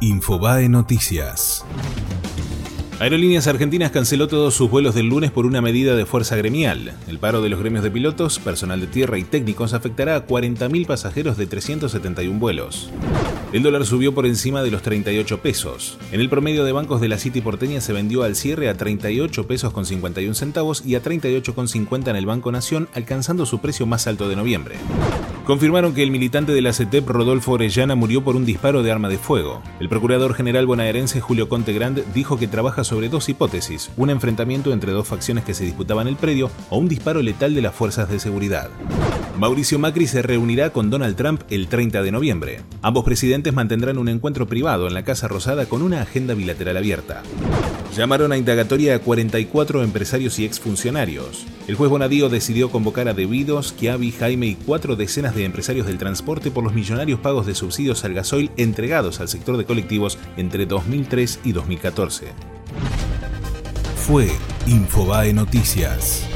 Infobae Noticias. Aerolíneas Argentinas canceló todos sus vuelos del lunes por una medida de fuerza gremial. El paro de los gremios de pilotos, personal de tierra y técnicos afectará a 40.000 pasajeros de 371 vuelos. El dólar subió por encima de los 38 pesos. En el promedio de bancos de la City porteña se vendió al cierre a 38 pesos con 51 centavos y a 38 con 50 en el Banco Nación, alcanzando su precio más alto de noviembre. Confirmaron que el militante de la CETEP, Rodolfo Orellana, murió por un disparo de arma de fuego. El procurador general bonaerense Julio Conte Grand dijo que trabaja sobre dos hipótesis, un enfrentamiento entre dos facciones que se disputaban el predio o un disparo letal de las fuerzas de seguridad. Mauricio Macri se reunirá con Donald Trump el 30 de noviembre. Ambos presidentes mantendrán un encuentro privado en la Casa Rosada con una agenda bilateral abierta. Llamaron a indagatoria a 44 empresarios y exfuncionarios. El juez Bonadío decidió convocar a Debidos, Chiavi, Jaime y cuatro decenas de empresarios del transporte por los millonarios pagos de subsidios al gasoil entregados al sector de colectivos entre 2003 y 2014. Fue Infobae Noticias.